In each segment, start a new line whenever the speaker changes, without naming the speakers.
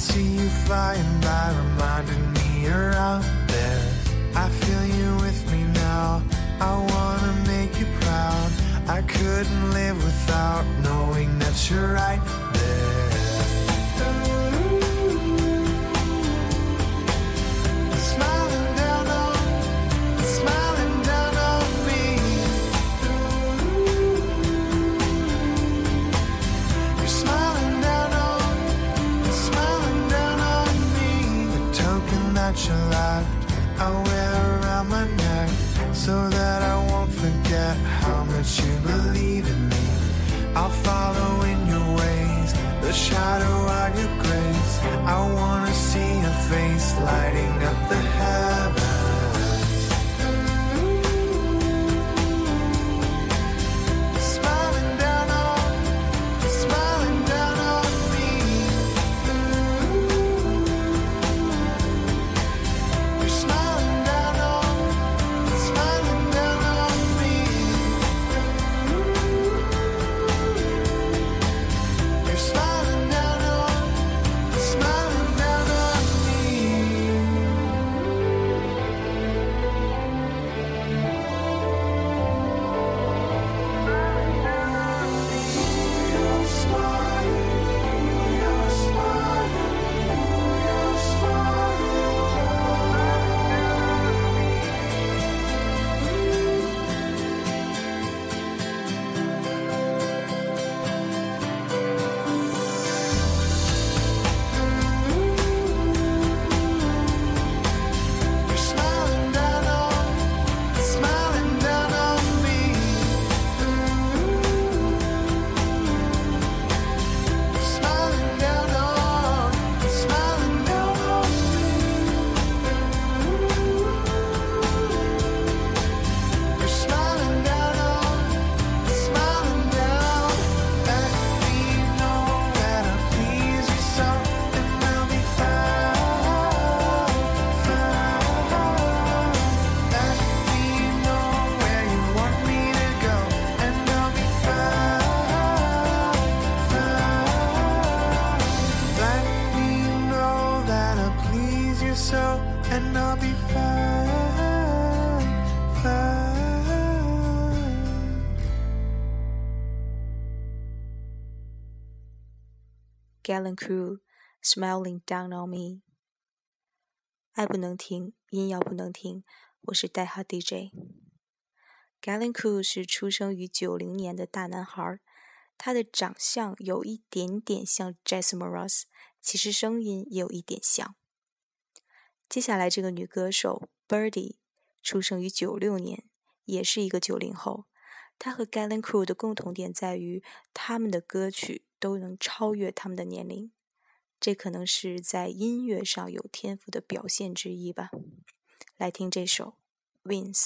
see you flying by, reminding please you so, and I'll be fine, fine.
Gallon Crew Smiling Down on Me。爱不能停，音要不能停。我是代号 DJ。Gallon Crew 是出生于九零年的大男孩儿，他的长相有一点点像 Jason Mraz，其实声音也有一点像。 接下来这个女歌手 Birdie 出生于九六年，也是一个九零后。她和 Gallen Crew 的共同点在于，他们的歌曲都能超越他们的年龄，这可能是在音乐上有天赋的表现之一吧。来听这首《Wins》。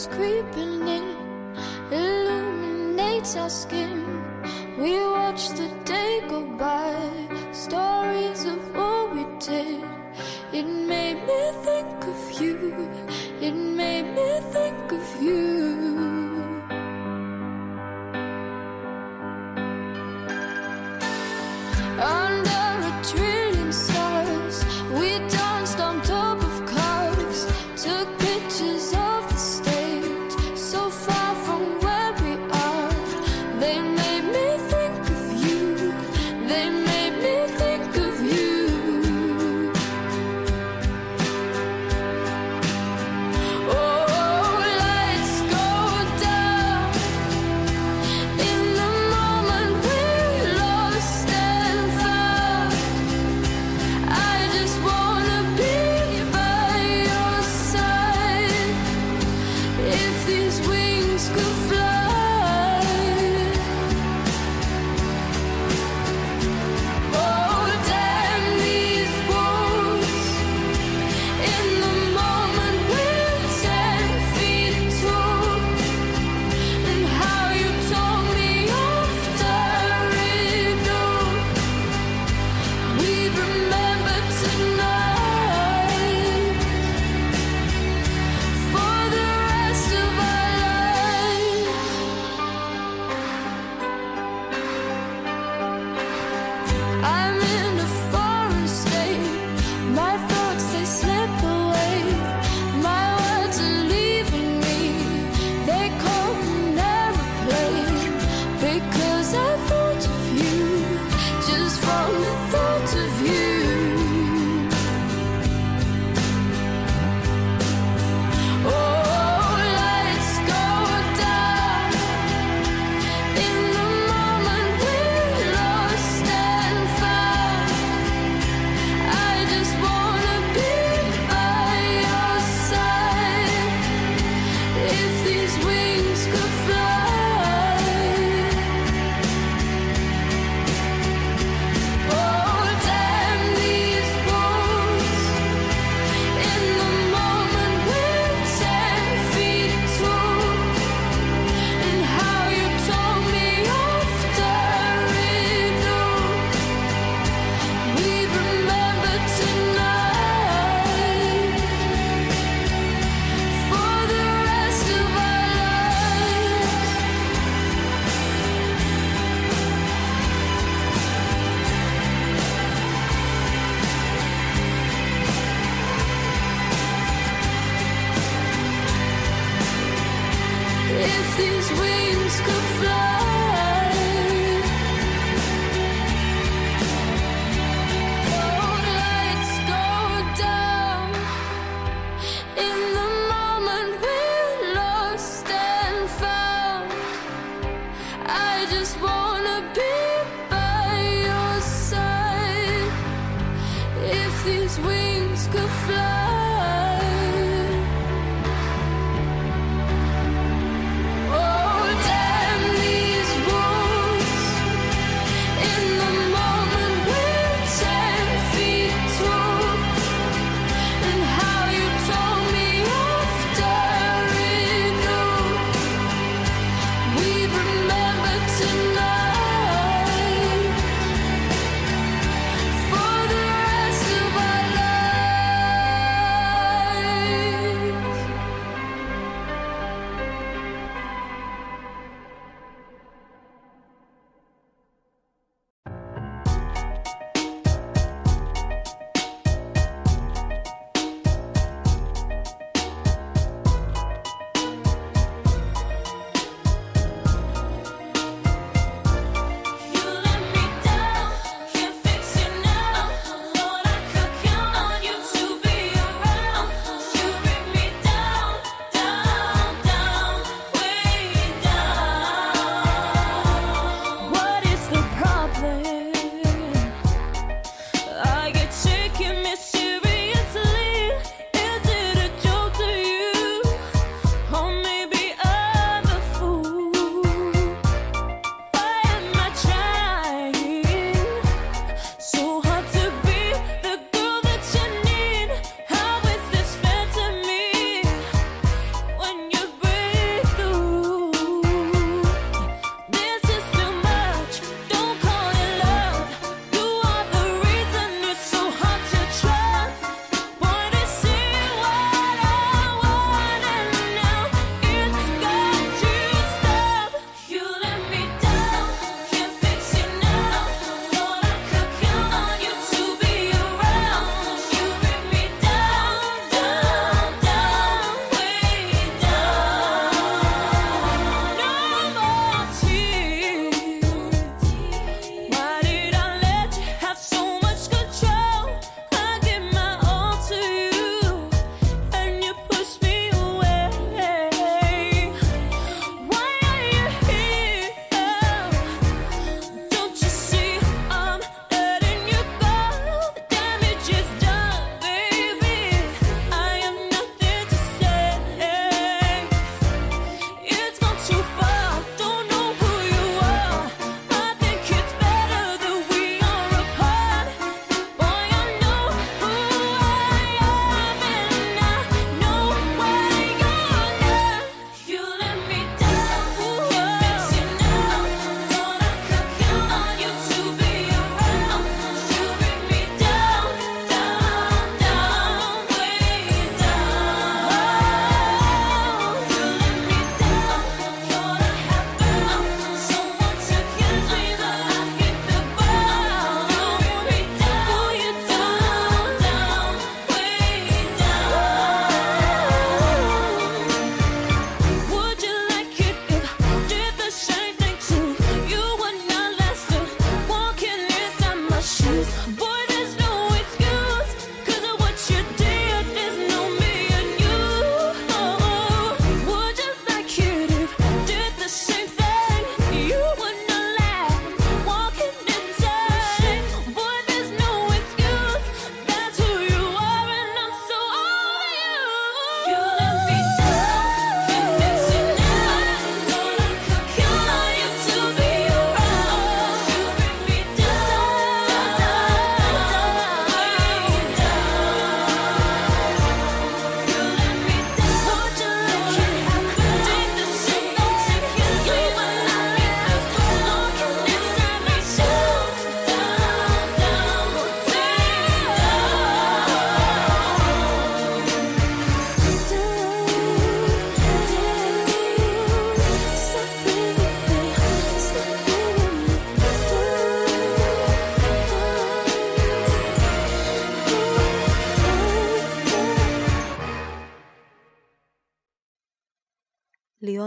Comes creeping in, illuminates our skin. We watch the day go by, stories of what we did. It made me think of you, it made me think of you.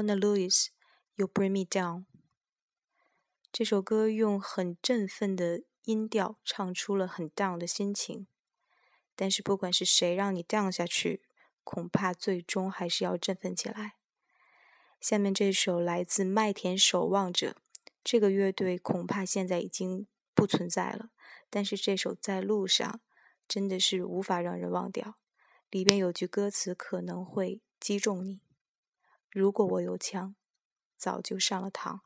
louis you
bring me down
这首歌用很振奋的音调唱出了很 down 的心情但是不管是谁让你 down 下去恐怕最终还是要振奋起来。下面这首来自麦田守望者这个乐队恐怕现在已经不存在了但是这首在路上真的是无法让人忘掉里边有句歌词可能会击中你。如果我有枪早就上了膛。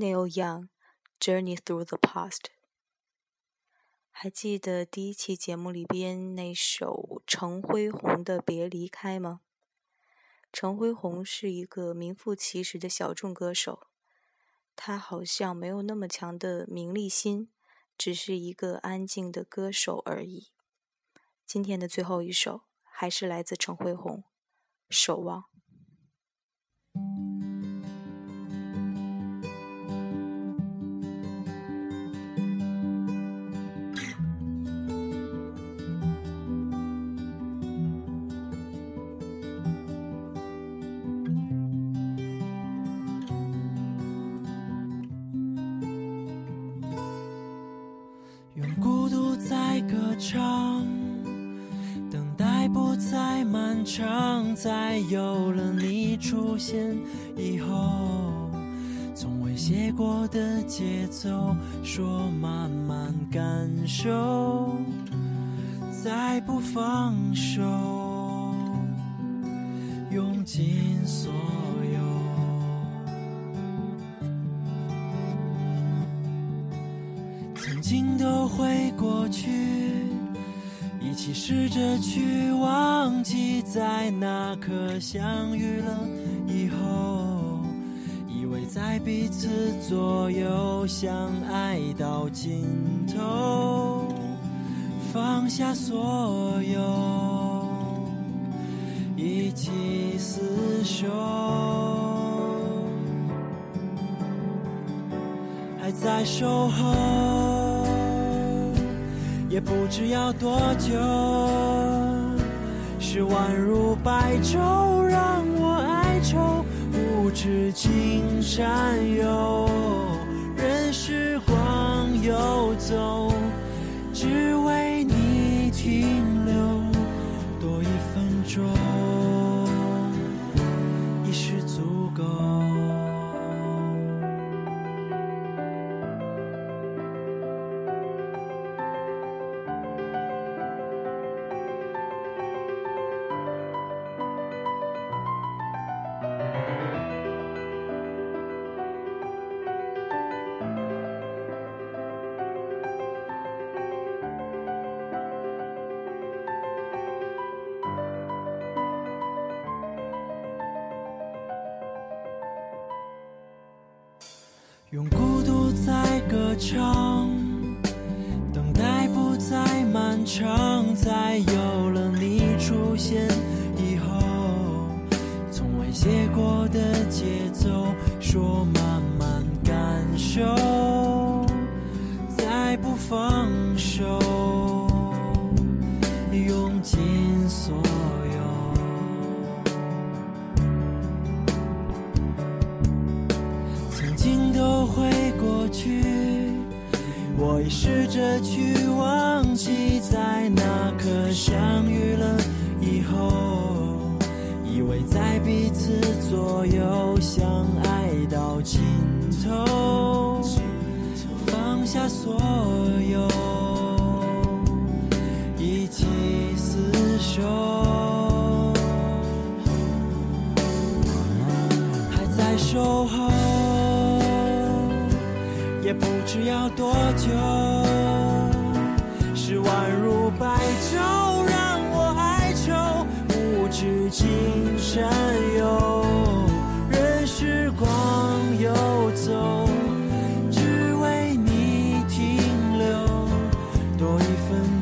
，Neil Young，《Journey Through the Past》。还记得第一期节目里边那首陈辉宏的《别离开》吗？陈辉宏是一个名副其实的小众歌手，他好像没有那么强的名利心，只是一个安静的歌手而已。今天的最后一首还是来自陈辉宏，《守望》。
有了你出现以后，从未写过的节奏，说慢慢感受，再不放手，用尽所有。曾经都会过去，起试着去忘记，在那刻相遇了以后，以为在彼此左右，相爱到尽头，放下所有，一起厮守。还在守候，也不知要多久。是宛如白昼，让我哀愁，无止境占有。任时光游走，只为你停留多一分钟，已是足够。长，等待不再漫长，在有了你出现以后，从未写过的节奏，说慢慢感受，相遇了以后以为在彼此左右相爱到尽头。放下所有一起厮守还在守候也不知要多久。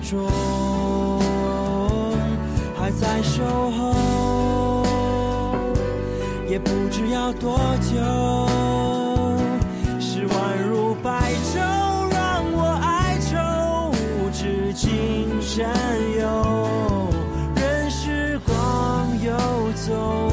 中还在守候，也不知要多久，是宛如白昼，让我哀愁，无止尽，善友，任时光游走。